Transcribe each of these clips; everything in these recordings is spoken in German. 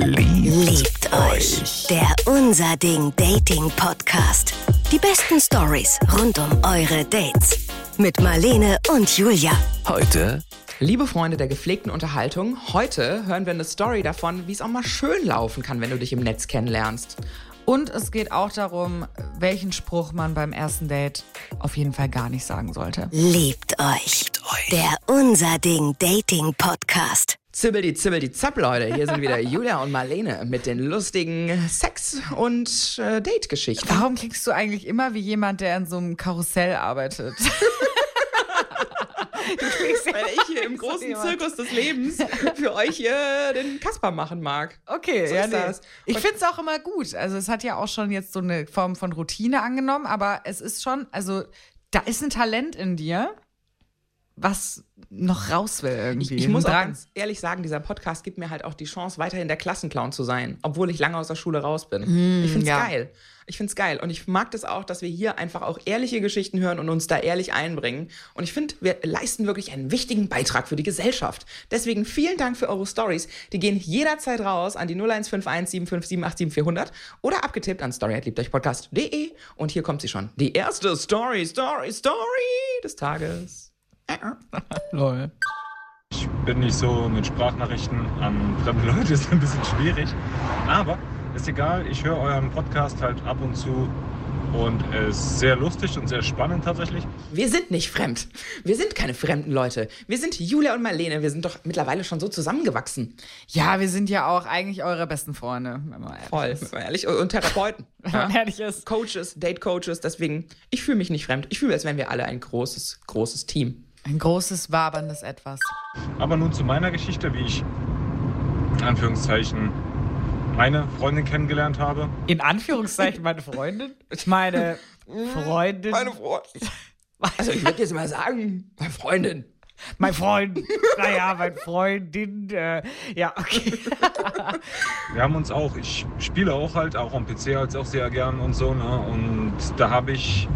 Liebt euch. Der Unser Ding Dating Podcast. Die besten Stories rund um eure Dates. Mit Marlene und Julia. Heute Liebe Freunde der gepflegten Unterhaltung, heute hören wir eine Story davon, wie es auch mal schön laufen kann, wenn du dich im Netz kennenlernst. Und es geht auch darum, welchen Spruch man beim ersten Date auf jeden Fall gar nicht sagen sollte. Liebt euch. euch. Der Unser Ding Dating Podcast. Zibbeldi, zibbeldi, zapp, Leute. Hier sind wieder Julia und Marlene mit den lustigen Sex- und äh, Date-Geschichten. Warum klingst du eigentlich immer wie jemand, der in so einem Karussell arbeitet? Weil ich hier im großen Zirkus des Lebens für euch hier den Kasper machen mag. Okay, So ja, ist nee. das. Ich finde es auch immer gut. Also es hat ja auch schon jetzt so eine Form von Routine angenommen, aber es ist schon, also da ist ein Talent in dir, was noch raus will irgendwie. Ich, ich muss Ein auch ganz ehrlich sagen, dieser Podcast gibt mir halt auch die Chance, weiterhin der Klassenclown zu sein, obwohl ich lange aus der Schule raus bin. ich find's Mm, ja. geil. Ich find's geil. Und ich mag das auch, dass wir hier einfach auch ehrliche Geschichten hören und uns da ehrlich einbringen. Und ich finde, wir leisten wirklich einen wichtigen Beitrag für die Gesellschaft. Deswegen vielen Dank für eure Stories. Die gehen jederzeit raus an die 0151 757 400 oder abgetippt an story.liebteuchpodcast.de. Und hier kommt sie schon. Die erste Story, Story, Story des Tages. Lol. Ich bin nicht so mit Sprachnachrichten an fremde Leute, ist ein bisschen schwierig. Aber ist egal, ich höre euren Podcast halt ab und zu und es ist sehr lustig und sehr spannend tatsächlich. Wir sind nicht fremd. Wir sind keine fremden Leute. Wir sind Julia und Marlene. Wir sind doch mittlerweile schon so zusammengewachsen. Ja, wir sind ja auch eigentlich eure besten Freunde, wenn man ehrlich Voll, ist. wenn man ehrlich. Und Therapeuten. Wenn man ehrlich ist. Coaches, Date-Coaches. Deswegen, ich fühle mich nicht fremd. Ich fühle, als wären wir alle ein großes, großes Team. Ein großes, waberndes Etwas. Aber nun zu meiner Geschichte, wie ich in Anführungszeichen meine Freundin kennengelernt habe. In Anführungszeichen meine Freundin? Meine Freundin. Meine Freundin. Also, ich würde jetzt mal sagen, meine Freundin. Mein Freund. Naja, mein Freundin. Äh, ja, okay. Wir haben uns auch, ich spiele auch halt, auch am PC halt auch sehr gern und so. Ne? Und da habe ich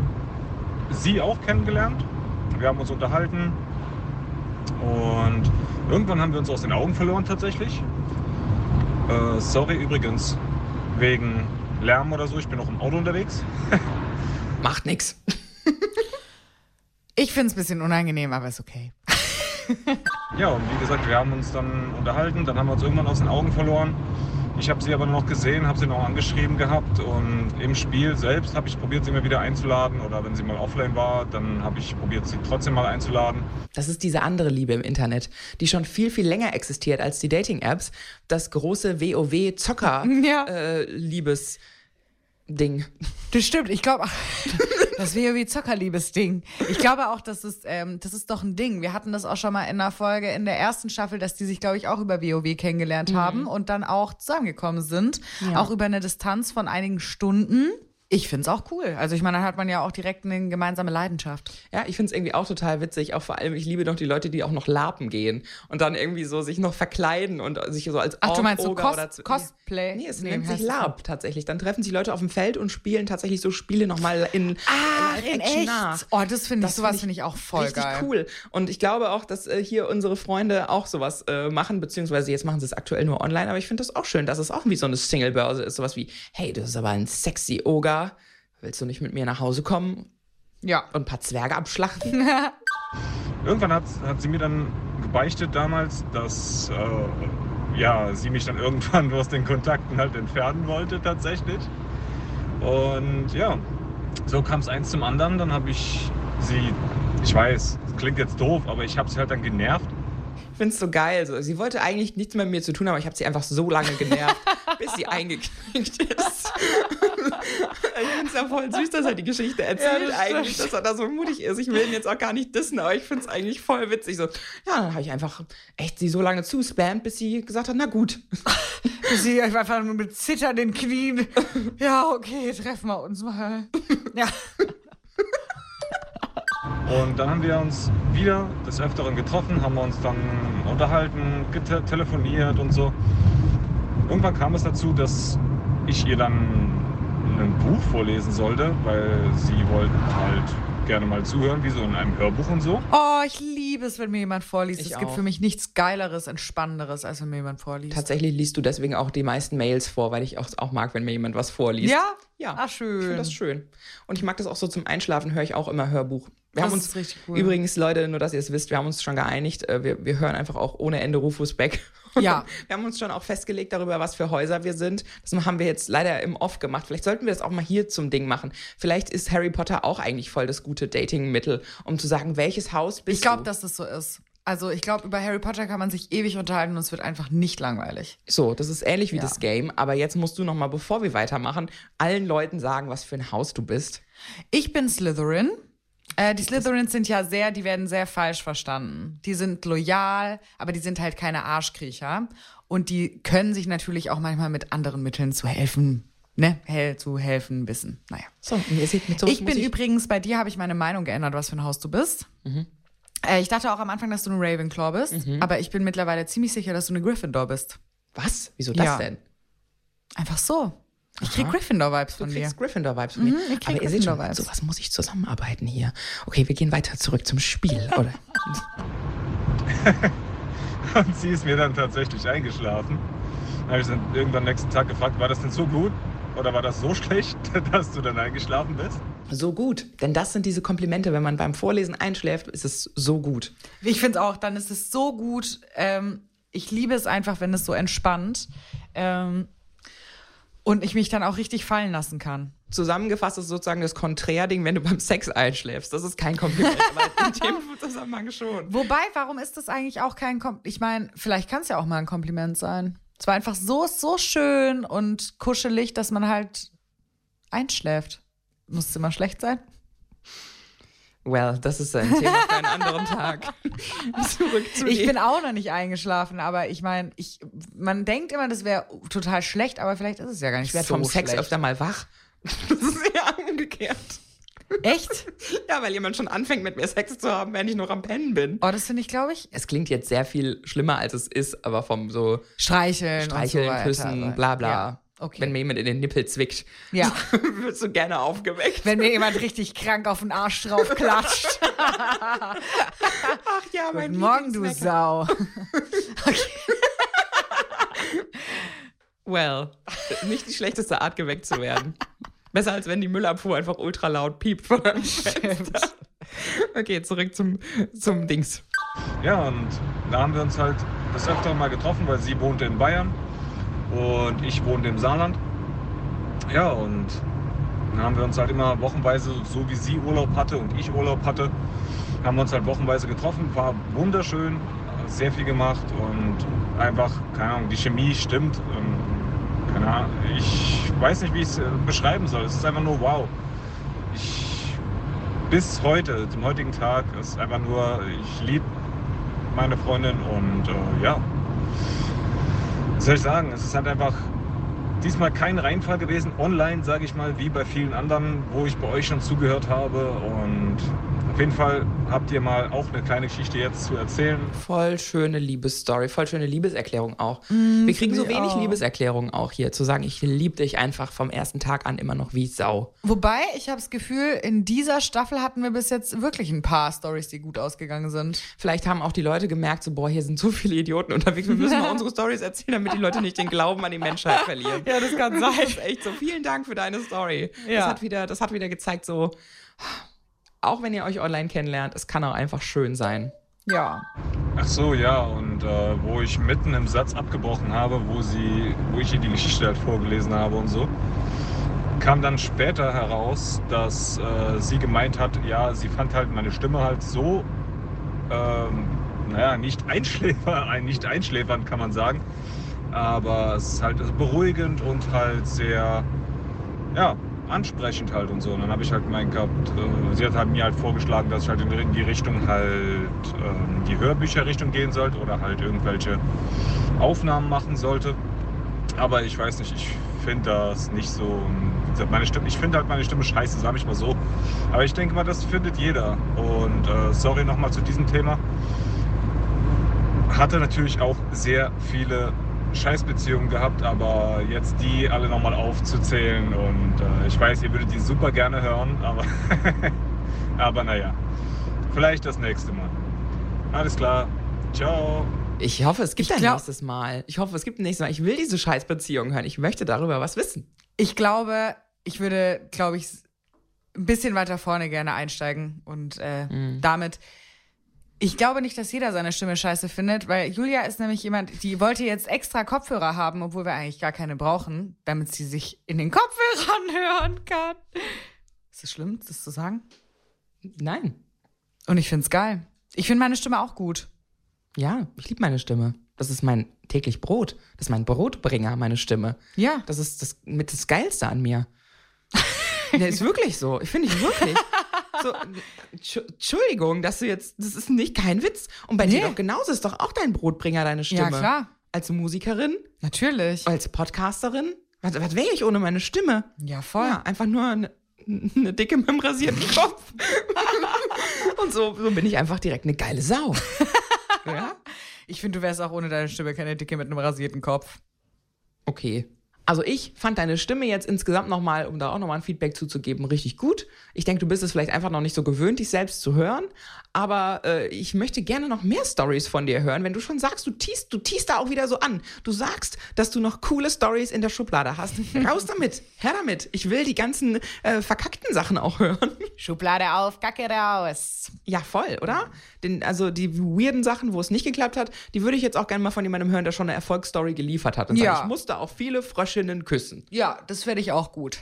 sie auch kennengelernt. Wir haben uns unterhalten. Und irgendwann haben wir uns aus den Augen verloren tatsächlich. Äh, sorry übrigens, wegen Lärm oder so. Ich bin noch im Auto unterwegs. Macht nix. Ich finde es ein bisschen unangenehm, aber ist okay. Ja, und wie gesagt, wir haben uns dann unterhalten, dann haben wir uns irgendwann aus den Augen verloren. Ich habe sie aber noch gesehen, habe sie noch angeschrieben gehabt und im Spiel selbst habe ich probiert, sie mal wieder einzuladen oder wenn sie mal offline war, dann habe ich probiert, sie trotzdem mal einzuladen. Das ist diese andere Liebe im Internet, die schon viel, viel länger existiert als die Dating-Apps. Das große Ja. WoW-Zocker-Liebes-Ding. Das stimmt. Ich glaube, das wäre wie Zockerliebes-Ding. Ich glaube auch, das ist, ähm, das ist doch ein Ding. Wir hatten das auch schon mal in einer Folge in der ersten Staffel, dass die sich, glaube ich, auch über WoW kennengelernt haben und dann auch zusammengekommen sind. Auch über eine Distanz von einigen Stunden. Ich finde es auch cool. Also ich meine, dann hat man ja auch direkt eine gemeinsame Leidenschaft. Ja, ich find's irgendwie auch total witzig. Auch vor allem, ich liebe doch die Leute, die auch noch Larpen gehen und dann irgendwie so sich noch verkleiden und sich so als Ach, du meinst so Cos Cosplay? Nee, es Nee, nennt sich LARP tatsächlich. Dann treffen sich Leute auf dem Feld und spielen tatsächlich so Spiele nochmal in Ah, in echt? nach. Oh, das finde ich, sowas find ich finde ich auch voll Richtig geil. cool. Und ich glaube auch, dass äh, hier unsere Freunde auch sowas äh, machen, beziehungsweise jetzt machen sie es aktuell nur online, aber ich finde das auch schön, dass es auch wie so eine Single-Börse ist. Sowas wie, hey, das ist aber ein sexy Willst du nicht mit mir nach Hause kommen Ja. und ein paar Zwerge abschlachten? Irgendwann hat, hat sie mir dann gebeichtet damals, dass äh, ja, sie mich dann irgendwann aus den Kontakten halt entfernen wollte tatsächlich. Und ja, so kam es eins zum anderen. Dann habe ich sie, ich weiß, das klingt jetzt doof, aber ich habe sie halt dann genervt. Ich finde es so geil. So. Sie wollte eigentlich nichts mehr mit mir zu tun haben, aber ich habe sie einfach so lange genervt, bis sie eingeknickt ist. ich finde es ja voll süß, dass er die Geschichte erzählt das eigentlich, dass er da so mutig ist. Ich will ihn jetzt auch gar nicht dissen, aber ich finde es eigentlich voll witzig. So, ja, dann habe ich einfach echt sie so lange zuspammt, bis sie gesagt hat, na gut. Sie einfach nur mit zitternden Knien. Ja, okay, treffen wir uns mal. Ja. Und dann haben wir uns wieder des Öfteren getroffen, haben wir uns dann unterhalten, telefoniert und so. Irgendwann kam es dazu, dass ich ihr dann ein Buch vorlesen sollte, weil sie wollte halt gerne mal zuhören, wie so in einem Hörbuch und so. Oh, ich liebe es, wenn mir jemand vorliest. Ich es gibt auch. für mich nichts Geileres, Entspannenderes, als wenn mir jemand vorliest. Tatsächlich liest du deswegen auch die meisten Mails vor, weil ich auch, auch mag, wenn mir jemand was vorliest. Ja? Ja. Ah, Ich finde schön. das schön. Und ich mag das auch so zum Einschlafen, höre ich auch immer Hörbuch. Wir Das haben ist uns richtig cool. übrigens, Leute, nur dass ihr es wisst, wir haben uns schon geeinigt, äh, wir, wir hören einfach auch ohne Ende Rufus Beck. Ja. Wir haben uns schon auch festgelegt darüber, was für Häuser wir sind. Das haben wir jetzt leider im Off gemacht. Vielleicht sollten wir das auch mal hier zum Ding machen. Vielleicht ist Harry Potter auch eigentlich voll das gute Dating-Mittel, um zu sagen, welches Haus bist Ich glaube, du? dass das so ist. Also ich glaube, über Harry Potter kann man sich ewig unterhalten und es wird einfach nicht langweilig. So, das ist ähnlich wie Ja. das Game, aber jetzt musst du noch mal, bevor wir weitermachen, allen Leuten sagen, was für ein Haus du bist. Ich bin Slytherin. Äh, die Slytherins sind ja sehr, die werden sehr falsch verstanden. Die sind loyal, aber die sind halt keine Arschkriecher. Und die können sich natürlich auch manchmal mit anderen Mitteln zu helfen, ne, hell zu helfen wissen. Naja. So, ihr seht mit so Ich bin übrigens, bei dir habe ich meine Meinung geändert, was für ein Haus du bist. Äh, ich dachte auch am Anfang, dass du eine Ravenclaw bist, aber ich bin mittlerweile ziemlich sicher, dass du eine Gryffindor bist. Was? Wieso das Ja. denn? Einfach so. Ich krieg Gryffindor-Vibes Du von dir. kriegst Gryffindor-Vibes von mir. Mhm, ich krieg Aber ihr seht schon, Gryffindor-Vibes. sowas muss ich zusammenarbeiten hier. Okay, wir gehen weiter zurück zum Spiel, oder? Und sie ist mir dann tatsächlich eingeschlafen. Dann habe ich sie dann irgendwann nächsten Tag gefragt, war das denn so gut oder war das so schlecht, dass du dann eingeschlafen bist? so gut. Denn das sind diese Komplimente, wenn man beim Vorlesen einschläft, ist es so gut. Ich finde es auch, dann ist es so gut. Ähm, ich liebe es einfach, wenn es so entspannt. Ähm, und ich mich dann auch richtig fallen lassen kann. Zusammengefasst ist sozusagen das Konträrding, wenn du beim Sex einschläfst. Das ist kein Kompliment, aber in dem Zusammenhang schon. Wobei, warum ist das eigentlich auch kein Kompliment? Ich meine, vielleicht kann es ja auch mal ein Kompliment sein. Es war einfach so, so schön und kuschelig, dass man halt einschläft. Muss es immer schlecht sein? Well, das ist ein Thema für einen anderen Tag. Zurück zu Ich dir. bin auch noch nicht eingeschlafen, aber ich meine, ich, man denkt immer, das wäre total schlecht, aber vielleicht ist es ja gar nicht Ich werde so vom Sex schlecht. öfter mal wach. Das ist ja umgekehrt. Echt? Ja, weil jemand schon anfängt, mit mir Sex zu haben, wenn ich noch am Pennen bin. Oh, das finde ich, glaube ich, Es klingt jetzt sehr viel schlimmer, als es ist, aber vom so streicheln, Streicheln, und so. Küssen, bla bla. Ja, okay. Wenn mir jemand in den Nippel zwickt, Ja. wirst du gerne aufgeweckt. Wenn mir jemand richtig krank auf den Arsch drauf klatscht. Ach ja, mein Guten Morgen, du. Sau. Well, nicht die schlechteste Art, geweckt zu werden. Besser als wenn die Müllabfuhr einfach ultra laut piept vor deinem Fenster. Okay, zurück zum, zum Dings. Ja, und da haben wir uns halt das öfter mal getroffen, weil sie wohnte in Bayern und ich wohnte im Saarland. Ja, und dann haben wir uns halt immer wochenweise, so wie sie Urlaub hatte und ich Urlaub hatte, haben wir uns halt wochenweise getroffen. War wunderschön, sehr viel gemacht und einfach, keine Ahnung, die Chemie stimmt. Ähm, Keine Ahnung, ich weiß nicht, wie ich es äh, beschreiben soll. Es ist einfach nur wow. Ich, bis heute, zum heutigen Tag, ist einfach nur, ich liebe meine Freundin und äh, ja, was soll ich sagen? Es ist halt einfach diesmal kein Reinfall gewesen, online, sage ich mal, wie bei vielen anderen, wo ich bei euch schon zugehört habe. Und auf jeden Fall habt ihr mal auch eine kleine Geschichte jetzt zu erzählen. Voll schöne Liebesstory, voll schöne Liebeserklärung auch. Wir kriegen so wenig auch. Liebeserklärungen auch hier, zu sagen, ich liebe dich einfach vom ersten Tag an immer noch wie Sau. Wobei, ich habe das Gefühl, in dieser Staffel hatten wir bis jetzt wirklich ein paar Stories, die gut ausgegangen sind. Vielleicht haben auch die Leute gemerkt, so, boah, hier sind so viele Idioten unterwegs, wir müssen mal unsere Stories erzählen, damit die Leute nicht den Glauben an die Menschheit verlieren. Ja, das kann Das ist echt so. Vielen Dank für deine Story. Das, Ja. hat wieder, das hat wieder gezeigt, so, auch wenn ihr euch online kennenlernt, es kann auch einfach schön sein. Ja. Ach so, ja, und äh, wo ich mitten im Satz abgebrochen habe, wo sie, wo ich ihr die Geschichte halt vorgelesen habe und so, kam dann später heraus, dass äh, sie gemeint hat, ja, sie fand halt meine Stimme halt so, ähm, naja, nicht einschläfer, ein- nicht einschläfernd kann man sagen, aber es ist halt beruhigend und halt sehr, ja, ansprechend halt und so. Und dann habe ich halt gemeint gehabt, äh, sie hat halt mir halt vorgeschlagen, dass ich halt in die- Richtung halt ähm, die Hörbücherrichtung gehen sollte oder halt irgendwelche Aufnahmen machen sollte. Aber ich weiß nicht, ich finde das nicht so. gesagt, Meine Stimme, ich finde halt meine Stimme scheiße, sage ich mal so. Aber ich denke mal, das findet jeder. Und äh, sorry nochmal zu diesem Thema. Hatte natürlich auch sehr viele Scheißbeziehungen gehabt, aber jetzt die alle nochmal aufzuzählen und äh, ich weiß, ihr würdet die super gerne hören, aber, aber naja, vielleicht das nächste Mal. Alles klar. Ciao. Ich hoffe, es gibt Ich ein glaub- nächstes Mal. Ich hoffe, es gibt ein nächstes Mal. Ich will diese Scheißbeziehung hören. Ich möchte darüber was wissen. Ich glaube, ich würde, glaube ich, ein bisschen weiter vorne gerne einsteigen und äh, damit. Ich glaube nicht, dass jeder seine Stimme scheiße findet, weil Julia ist nämlich jemand, die wollte jetzt extra Kopfhörer haben, obwohl wir eigentlich gar keine brauchen, damit sie sich in den Kopfhörern hören kann. Ist das schlimm, das zu sagen? Nein. Und ich find's geil. Ich finde meine Stimme auch gut. Ja, ich liebe meine Stimme. Das ist mein täglich Brot. Das ist mein Brotbringer, meine Stimme. Ja. Das ist das mit das Geilste an mir. ja, ist wirklich so. Ich finde ich wirklich. So, Entschu- Entschuldigung, dass du jetzt, das ist nicht kein Witz. Und bei dir Nee. doch genauso ist doch auch dein Brotbringer deine Stimme. Ja, klar. Als Musikerin, Natürlich. als Podcasterin. Was, was wäre ich ohne meine Stimme? Ja, voll. Ja, einfach nur eine, eine dicke mit einem rasierten Kopf. Und so, so bin ich einfach direkt eine geile Sau. ja? Ich finde, du wärst auch ohne deine Stimme keine Dicke mit einem rasierten Kopf. Okay. Also ich fand deine Stimme jetzt insgesamt nochmal, um da auch nochmal ein Feedback zuzugeben, richtig gut. Ich denke, du bist es vielleicht einfach noch nicht so gewöhnt, dich selbst zu hören. Aber äh, ich möchte gerne noch mehr Stories von dir hören. Wenn du schon sagst, du tiest, du tiest da auch wieder so an. Du sagst, dass du noch coole Stories in der Schublade hast. Raus damit, her damit. Ich will die ganzen äh, verkackten Sachen auch hören. Schublade auf, Kacke raus. Ja, voll, oder? Den, also die weirden Sachen, wo es nicht geklappt hat, die würde ich jetzt auch gerne mal von jemandem hören, der schon eine Erfolgsstory geliefert hat. Und Ja. sagen, ich musste auch viele Fröschinnen küssen. Ja, das fände ich auch gut.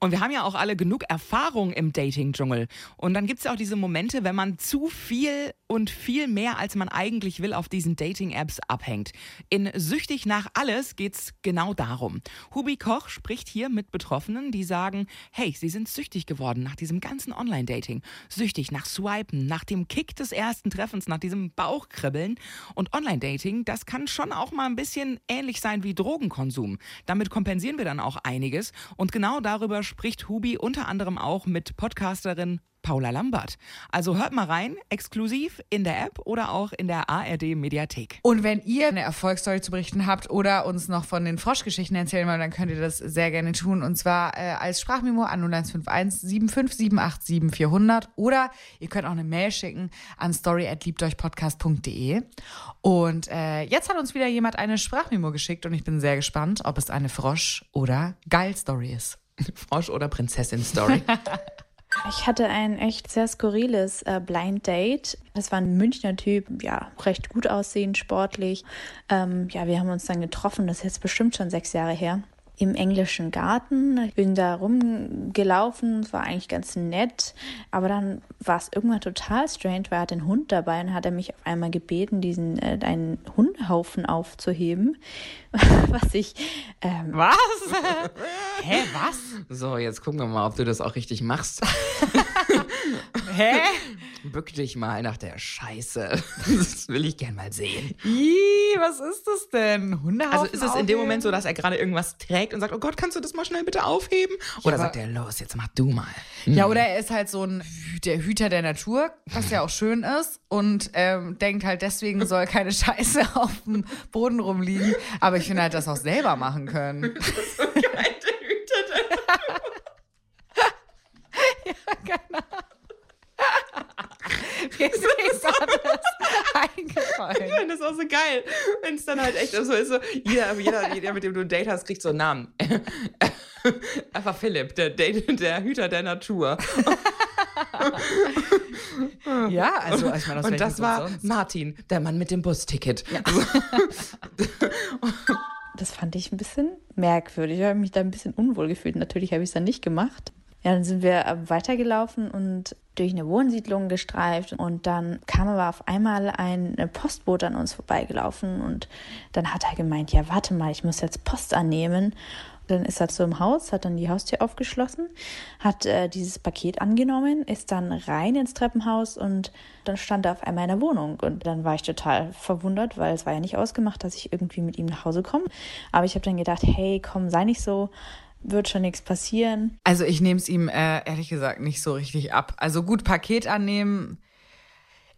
Und wir haben ja auch alle genug Erfahrung im Dating-Dschungel. Und dann gibt es ja auch diese Momente, wenn man zu viel und viel mehr, als man eigentlich will, auf diesen Dating-Apps abhängt. In Süchtig nach alles geht's genau darum. Hubi Koch spricht hier mit Betroffenen, die sagen, hey, sie sind süchtig geworden nach diesem ganzen Online-Dating. Süchtig nach Swipen, nach dem Kick des ersten Treffens, nach diesem Bauchkribbeln. Und Online-Dating, das kann schon auch mal ein bisschen ähnlich sein wie Drogenkonsum. Damit kompensieren wir dann auch einiges. Und genau darüber spricht Hubi unter anderem auch mit Podcasterin Paula Lambert. Also hört mal rein, exklusiv in der App oder auch in der ARD Mediathek. Und wenn ihr eine Erfolgsstory zu berichten habt oder uns noch von den Froschgeschichten erzählen wollt, dann könnt ihr das sehr gerne tun. Und zwar äh, als Sprachmemo an 0151 75787 400 oder ihr könnt auch eine Mail schicken an story@liebteuchpodcast.de. Und äh, jetzt hat uns wieder jemand eine Sprachmemo geschickt und ich bin sehr gespannt, ob es eine Frosch- oder Geil-Story ist. Frosch- oder Prinzessin-Story. Ich hatte ein echt sehr skurriles äh, Blind Date. Das war ein Münchner Typ, ja, recht gut aussehend, sportlich. Ähm, ja, wir haben uns dann getroffen, das ist jetzt bestimmt schon sechs Jahre her. Im englischen Garten. Ich bin da rumgelaufen, es war eigentlich ganz nett. Aber dann war es irgendwann total strange, weil er hat den Hund dabei und hat er mich auf einmal gebeten, diesen äh, einen Hundehaufen aufzuheben. Was ich ähm, Was? Hä, was? so, jetzt gucken wir mal, ob du das auch richtig machst. Hä? Bück dich mal nach der Scheiße. Das will ich gern mal sehen. Ih, was ist das denn? Hundehaufen Also ist es in dem aufheben? Moment so, dass er gerade irgendwas trägt und sagt, oh Gott, kannst du das mal schnell bitte aufheben? Oder aber- sagt er, los, jetzt mach du mal. Ja, oder er ist halt so ein der Hüter der Natur, was ja auch schön ist, und ähm, denkt halt, deswegen soll keine Scheiße auf dem Boden rumliegen. Aber ich finde halt, das auch selber machen können. Mir ist nichts anderes eingefallen. Das ist auch so geil, wenn es dann halt echt so ist. So, jeder, jeder, jeder, mit dem du ein Date hast, kriegt so einen Namen. Einfach Philipp, der, Date, der Hüter der Natur. Ja, also ich meine, Und das war sonst? Martin, der Mann mit dem Busticket. Das fand ich ein bisschen merkwürdig. Ich habe mich da ein bisschen unwohl gefühlt. Natürlich habe ich es dann nicht gemacht. Ja, dann sind wir äh, weitergelaufen und durch eine Wohnsiedlung gestreift und dann kam aber auf einmal ein Postbote an uns vorbeigelaufen und dann hat er gemeint, ja, warte mal, ich muss jetzt Post annehmen. Dann ist er zu im Haus, hat dann die Haustür aufgeschlossen, hat äh, dieses Paket angenommen, ist dann rein ins Treppenhaus und dann stand er auf einmal in der Wohnung. Und dann war ich total verwundert, weil es war ja nicht ausgemacht, dass ich irgendwie mit ihm nach Hause komme. Aber ich habe dann gedacht, hey, komm, sei nicht so, wird schon nichts passieren. Also ich nehme es ihm äh, ehrlich gesagt nicht so richtig ab. Also gut, Paket annehmen.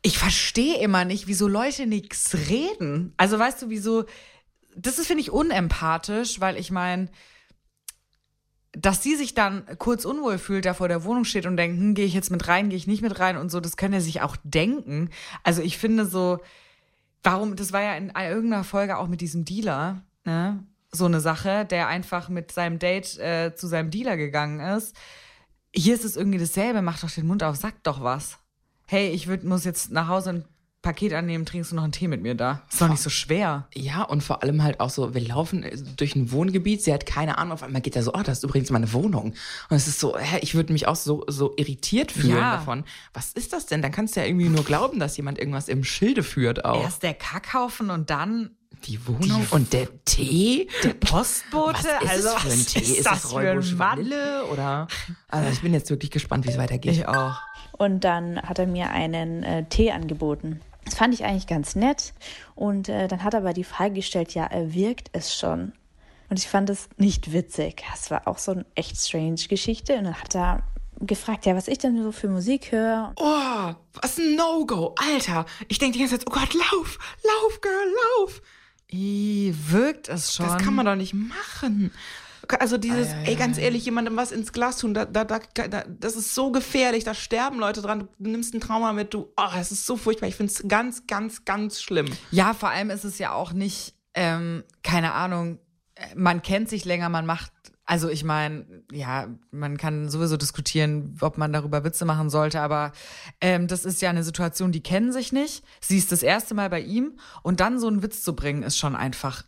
Ich verstehe immer nicht, wieso Leute nichts reden. Also weißt du, wieso. Das ist, finde ich, unempathisch, weil ich meine, dass sie sich dann kurz unwohl fühlt, da vor der Wohnung steht und denkt, hm, gehe ich jetzt mit rein, gehe ich nicht mit rein und so, das können er sich auch denken. Also ich finde so, warum, das war ja in irgendeiner Folge auch mit diesem Dealer, ne? So eine Sache, der einfach mit seinem Date äh, zu seinem Dealer gegangen ist. Hier ist es irgendwie dasselbe, mach doch den Mund auf, sag doch was. Hey, ich würd, muss jetzt nach Hause und Paket annehmen, trinkst du noch einen Tee mit mir da? Ist doch nicht so schwer. Ja, und vor allem halt auch so, wir laufen durch ein Wohngebiet, sie hat keine Ahnung, auf einmal geht er so, oh, das ist übrigens meine Wohnung. Und es ist so, hä, ich würde mich auch so, so irritiert fühlen Ja. davon. Was ist das denn? Dann kannst du ja irgendwie nur glauben, dass jemand irgendwas im Schilde führt auch. Erst der Kackhaufen und dann die Wohnung und der Tee? der Postbote. Was ist also, es für ein was Tee? Ist, Ist das das für ein Räubusch? Vanille oder? Also ich bin jetzt wirklich gespannt, wie es weitergeht. Ich auch. Und dann hat er mir einen äh, Tee angeboten. Das fand ich eigentlich ganz nett. Und äh, dann hat er aber die Frage gestellt, ja, äh, wirkt es schon? Und ich fand es nicht witzig. Das war auch so eine echt strange Geschichte. Und dann hat er gefragt, ja, was ich denn so für Musik höre. Oh, was ein No-Go, Alter. Ich denke die ganze Zeit, oh Gott, lauf, lauf, Girl, lauf. I, wirkt es schon. Das kann man doch nicht machen. Also dieses, ey, ganz ehrlich, jemandem was ins Glas tun, da, da, da, da, das ist so gefährlich, da sterben Leute dran, du nimmst ein Trauma mit, du, oh, das ist so furchtbar, ich finde es ganz, ganz, ganz schlimm. Ja, vor allem ist es ja auch nicht, ähm, keine Ahnung, man kennt sich länger, man macht, also ich meine, ja, man kann sowieso diskutieren, ob man darüber Witze machen sollte, aber ähm, das ist ja eine Situation, die kennen sich nicht. Sie ist das erste Mal bei ihm und dann so einen Witz zu bringen, ist schon einfach,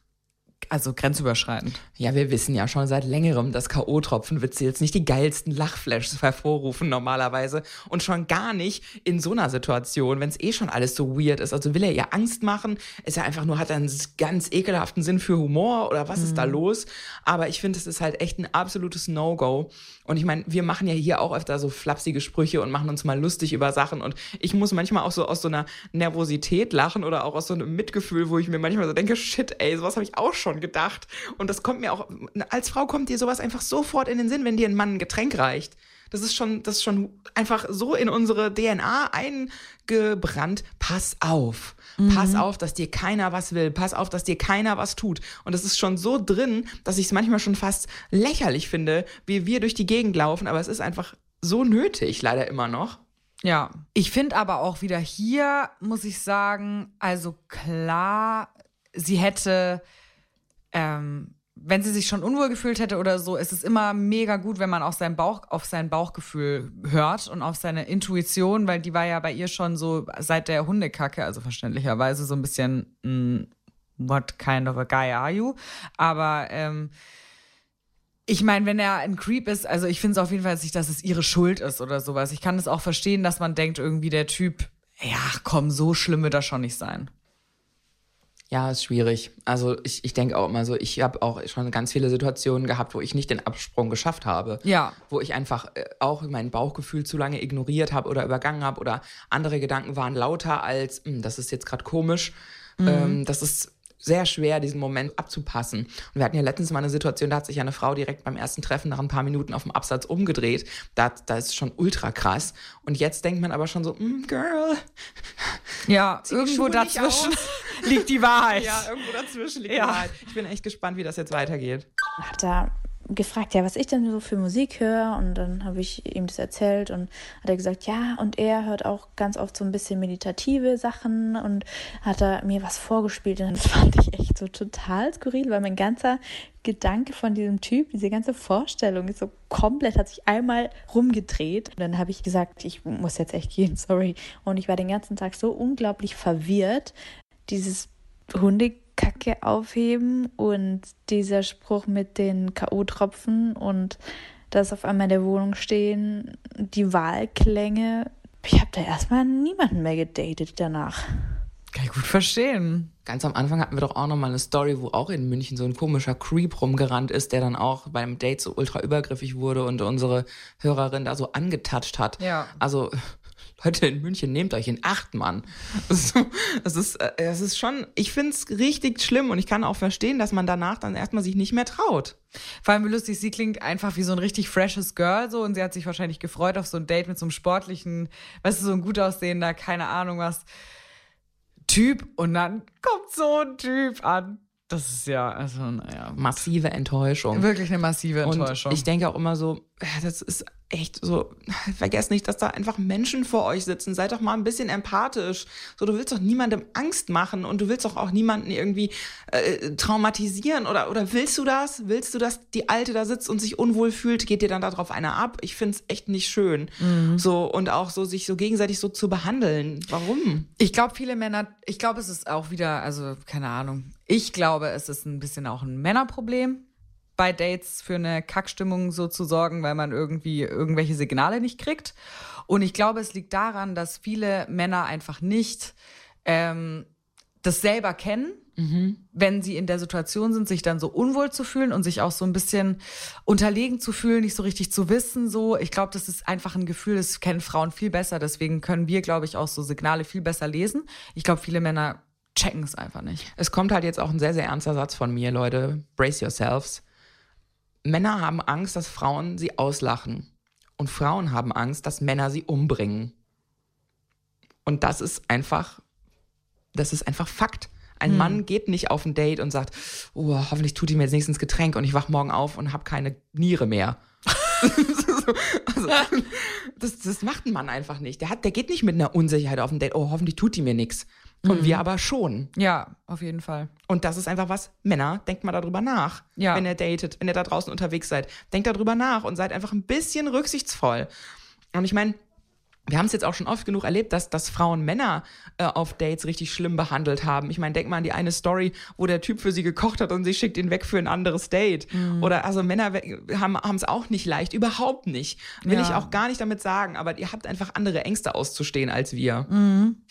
also grenzüberschreitend. Ja, wir wissen ja schon seit längerem, dass K.O.-Tropfenwitze jetzt nicht die geilsten Lachflashs hervorrufen normalerweise und schon gar nicht in so einer Situation, wenn es eh schon alles so weird ist. Also will er ihr Angst machen? Ist er einfach nur, hat er einen ganz ekelhaften Sinn für Humor oder was ist da los? Aber ich finde, es ist halt echt ein absolutes No-Go. Und ich meine, wir machen ja hier auch öfter so flapsige Sprüche und machen uns mal lustig über Sachen. Und ich muss manchmal auch so aus so einer Nervosität lachen oder auch aus so einem Mitgefühl, wo ich mir manchmal so denke, shit, ey, sowas habe ich auch schon gedacht. Und das kommt mir auch, als Frau kommt dir sowas einfach sofort in den Sinn, wenn dir ein Mann ein Getränk reicht. Das ist schon, das ist schon einfach so in unsere DNA eingebrannt. Pass auf. Pass auf, dass dir keiner was will. Pass auf, dass dir keiner was tut. Und das ist schon so drin, dass ich es manchmal schon fast lächerlich finde, wie wir durch die Gegend laufen. Aber es ist einfach so nötig, leider immer noch. Ja. Ich finde aber auch wieder hier, muss ich sagen, also klar, sie hätte, ähm, wenn sie sich schon unwohl gefühlt hätte oder so, ist es immer mega gut, wenn man auf seinen Bauch, auf sein Bauchgefühl hört und auf seine Intuition, weil die war ja bei ihr schon so seit der Hundekacke, also verständlicherweise so ein bisschen, mm, what kind of a guy are you? Aber ähm, ich meine, wenn er ein Creep ist, also ich finde es auf jeden Fall nicht, dass es ihre Schuld ist oder sowas. Ich kann es auch verstehen, dass man denkt, irgendwie der Typ, ja, komm, so schlimm wird das schon nicht sein. Ja, ist schwierig. Also ich, ich denke auch immer so, ich habe auch schon ganz viele Situationen gehabt, wo ich nicht den Absprung geschafft habe. Ja. Wo ich einfach äh, auch mein Bauchgefühl zu lange ignoriert habe oder übergangen habe oder andere Gedanken waren lauter als, "Hm, das ist jetzt gerade komisch. Ähm, das ist sehr schwer, diesen Moment abzupassen. Und wir hatten ja letztens mal eine Situation, da hat sich ja eine Frau direkt beim ersten Treffen nach ein paar Minuten auf dem Absatz umgedreht. Da, da ist schon ultra krass. Und jetzt denkt man aber schon so, mm, Girl, Ja, irgendwo dazwischen liegt die Wahrheit. Ja, irgendwo dazwischen liegt Ja. die Wahrheit. Ich bin echt gespannt, wie das jetzt weitergeht. Hat er gefragt, ja, was ich denn so für Musik höre. Und dann habe ich ihm das erzählt und hat er gesagt, ja, und er hört auch ganz oft so ein bisschen meditative Sachen und hat er mir was vorgespielt. Und das fand ich echt so total skurril, weil mein ganzer Gedanke von diesem Typ, diese ganze Vorstellung ist so komplett, hat sich einmal rumgedreht. Und dann habe ich gesagt, ich muss jetzt echt gehen, sorry. Und ich war den ganzen Tag so unglaublich verwirrt. Dieses Hundekacke aufheben und dieser Spruch mit den K.O.-Tropfen und das auf einmal in der Wohnung stehen, die Wahlklänge. Ich habe da erstmal niemanden mehr gedatet danach. Kann ich gut verstehen. Ganz am Anfang hatten wir doch auch noch mal eine Story, wo auch in München so ein komischer Creep rumgerannt ist, der dann auch beim Date so ultra übergriffig wurde und unsere Hörerin da so angetatscht hat. Ja. Also Leute in München, nehmt euch in Acht, Mann. Ist, das ist, äh, das ist schon, ich find's richtig schlimm und ich kann auch verstehen, dass man danach dann erstmal sich nicht mehr traut. Vor allem lustig, sie klingt einfach wie so ein richtig freshes Girl so und sie hat sich wahrscheinlich gefreut auf so ein Date mit so einem sportlichen, weißt du, so ein gut aussehender, keine Ahnung was, Typ und dann kommt so ein Typ an. Das ist ja, also, naja. Massive Enttäuschung. Wirklich eine massive Enttäuschung. Und ich denke auch immer so, das ist echt so, vergesst nicht, dass da einfach Menschen vor euch sitzen. Seid doch mal ein bisschen empathisch. So, du willst doch niemandem Angst machen und du willst doch auch niemanden irgendwie äh, traumatisieren oder, oder willst du das? Willst du, dass die Alte da sitzt und sich unwohl fühlt? Geht dir dann darauf einer ab? Ich finde es echt nicht schön. Mhm. So, und auch so, sich so gegenseitig so zu behandeln. Warum? Ich glaube, viele Männer, ich glaube, es ist auch wieder, also, keine Ahnung. Ich glaube, es ist ein bisschen auch ein Männerproblem bei Dates für eine Kackstimmung so zu sorgen, weil man irgendwie irgendwelche Signale nicht kriegt. Und ich glaube, es liegt daran, dass viele Männer einfach nicht ähm, das selber kennen, mhm. wenn sie in der Situation sind, sich dann so unwohl zu fühlen und sich auch so ein bisschen unterlegen zu fühlen, nicht so richtig zu wissen. So, ich glaube, das ist einfach ein Gefühl, das kennen Frauen viel besser. Deswegen können wir, glaube ich, auch so Signale viel besser lesen. Ich glaube, viele Männer checken es einfach nicht. Es kommt halt jetzt auch ein sehr, sehr ernster Satz von mir, Leute. Brace yourselves. Männer haben Angst, dass Frauen sie auslachen. Und Frauen haben Angst, dass Männer sie umbringen. Und das ist einfach, das ist einfach Fakt. Ein hm. Mann geht nicht auf ein Date und sagt, oh, hoffentlich tut ihm jetzt nächstens Getränk und ich wach morgen auf und habe keine Niere mehr. also, das, das macht ein Mann einfach nicht. Der, hat, der geht nicht mit einer Unsicherheit auf ein Date, oh, hoffentlich tut die mir nichts. Und mhm. wir aber schon. Ja, auf jeden Fall. Und das ist einfach was, Männer, denkt mal darüber nach, ja. wenn ihr datet, wenn ihr da draußen unterwegs seid. Denkt darüber nach und seid einfach ein bisschen rücksichtsvoll. Und ich meine, wir haben es jetzt auch schon oft genug erlebt, dass, dass Frauen Männer äh, auf Dates richtig schlimm behandelt haben. Ich meine, denk mal an die eine Story, wo der Typ für sie gekocht hat und sie schickt ihn weg für ein anderes Date. Mhm. Oder also Männer haben es auch nicht leicht, überhaupt nicht. Will ja. ich auch gar nicht damit sagen, aber ihr habt einfach andere Ängste auszustehen als wir. Mhm.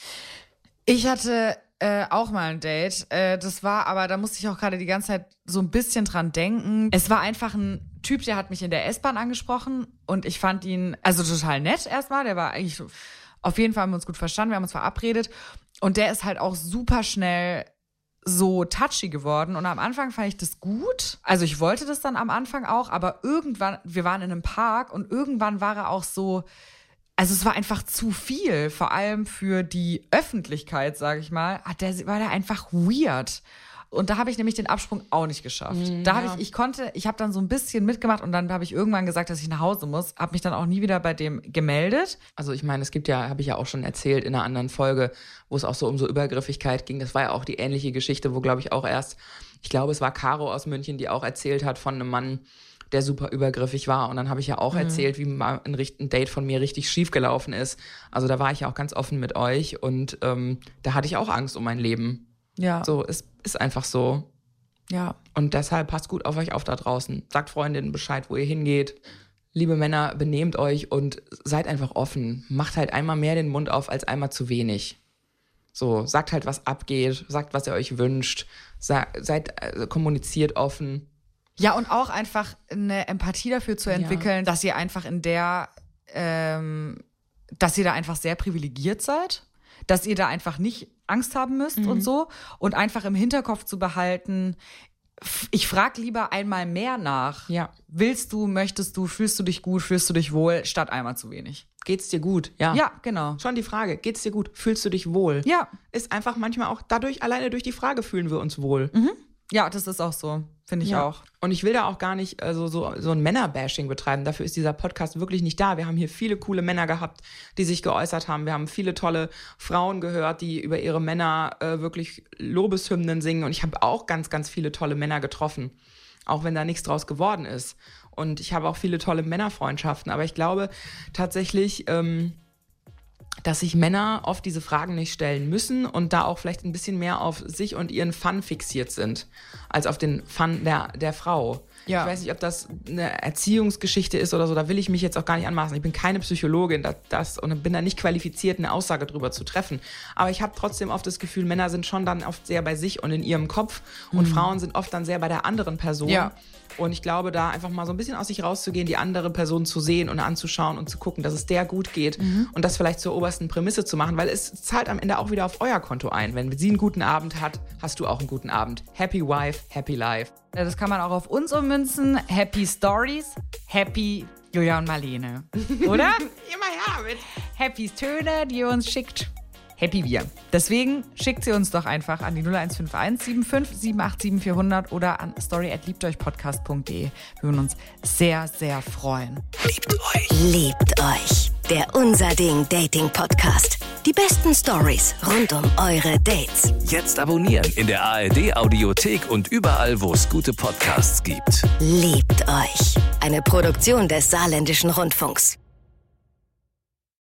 Ich hatte äh, auch mal ein Date. Äh, das war aber, da musste ich auch gerade die ganze Zeit so ein bisschen dran denken. Es war einfach ein Typ, der hat mich in der S-Bahn angesprochen und ich fand ihn, also total nett erstmal. Der war eigentlich, auf jeden Fall haben wir uns gut verstanden, wir haben uns verabredet. Und der ist halt auch super schnell so touchy geworden und am Anfang fand ich das gut. Also ich wollte das dann am Anfang auch, aber irgendwann, wir waren in einem Park und irgendwann war er auch so, also es war einfach zu viel, vor allem für die Öffentlichkeit, sage ich mal, hat der, war der einfach weird. Und da habe ich nämlich den Absprung auch nicht geschafft. Mm, da habe ja. ich, ich konnte, ich habe dann so ein bisschen mitgemacht und dann habe ich irgendwann gesagt, dass ich nach Hause muss, habe mich dann auch nie wieder bei dem gemeldet. Also ich meine, es gibt ja, habe ich ja auch schon erzählt in einer anderen Folge, wo es auch so um so Übergriffigkeit ging. Das war ja auch die ähnliche Geschichte, wo glaube ich auch erst, ich glaube, es war Caro aus München, die auch erzählt hat von einem Mann, der super übergriffig war. Und dann habe ich ja auch mhm. erzählt, wie mal ein, ein, Date von mir richtig schief gelaufen ist. Also da war ich ja auch ganz offen mit euch und ähm, da hatte ich auch Angst um mein Leben. Ja. So, es ist einfach so. Ja. Und deshalb passt gut auf euch auf da draußen. Sagt Freundinnen Bescheid, wo ihr hingeht. Liebe Männer, benehmt euch und seid einfach offen. Macht halt einmal mehr den Mund auf als einmal zu wenig. So, sagt halt, was abgeht, sagt, was ihr euch wünscht, seid, äh, kommuniziert offen. Ja, und auch einfach eine Empathie dafür zu entwickeln, ja. dass ihr einfach in der, ähm, dass ihr da einfach sehr privilegiert seid, dass ihr da einfach nicht Angst haben müsst mhm. und so und einfach im Hinterkopf zu behalten, ich frage lieber einmal mehr nach. Ja. Willst du, möchtest du, fühlst du dich gut, fühlst du dich wohl, statt einmal zu wenig. Geht's dir gut? Ja. Ja, genau. Schon die Frage, geht's dir gut? Fühlst du dich wohl? Ja. Ist einfach manchmal auch dadurch, alleine durch die Frage fühlen wir uns wohl. Mhm. Ja, das ist auch so. Finde ich ja. auch. Und ich will da auch gar nicht also so, so ein Männerbashing betreiben. Dafür ist dieser Podcast wirklich nicht da. Wir haben hier viele coole Männer gehabt, die sich geäußert haben. Wir haben viele tolle Frauen gehört, die über ihre Männer äh, wirklich Lobeshymnen singen. Und ich habe auch ganz, ganz viele tolle Männer getroffen. Auch wenn da nichts draus geworden ist. Und ich habe auch viele tolle Männerfreundschaften. Aber ich glaube tatsächlich, ähm, dass sich Männer oft diese Fragen nicht stellen müssen und da auch vielleicht ein bisschen mehr auf sich und ihren Fun fixiert sind, als auf den Fun der, der Frau. Ja. Ich weiß nicht, ob das eine Erziehungsgeschichte ist oder so, da will ich mich jetzt auch gar nicht anmaßen. Ich bin keine Psychologin das, das und bin da nicht qualifiziert, eine Aussage drüber zu treffen. Aber ich habe trotzdem oft das Gefühl, Männer sind schon dann oft sehr bei sich und in ihrem Kopf und mhm. Frauen sind oft dann sehr bei der anderen Person. Ja. Und ich glaube, da einfach mal so ein bisschen aus sich rauszugehen, die andere Person zu sehen und anzuschauen und zu gucken, dass es der gut geht mhm. und das vielleicht zur obersten Prämisse zu machen, weil es zahlt am Ende auch wieder auf euer Konto ein. Wenn sie einen guten Abend hat, hast du auch einen guten Abend. Happy Wife, Happy Life. Das kann man auch auf uns ummünzen. Happy Stories, Happy Julia und Marlene. Oder? Immer ja mit. Happy Töne, die ihr uns schickt. Happy wir. Deswegen schickt sie uns doch einfach an die 0151 75 787 400 oder an story@liebteuchpodcast.de. Wir würden uns sehr, sehr freuen. Liebt euch. Liebt euch. Der Unser Ding Dating Podcast. Die besten Stories rund um eure Dates. Jetzt abonnieren in der ARD Audiothek und überall, wo es gute Podcasts gibt. Liebt euch. Eine Produktion des Saarländischen Rundfunks.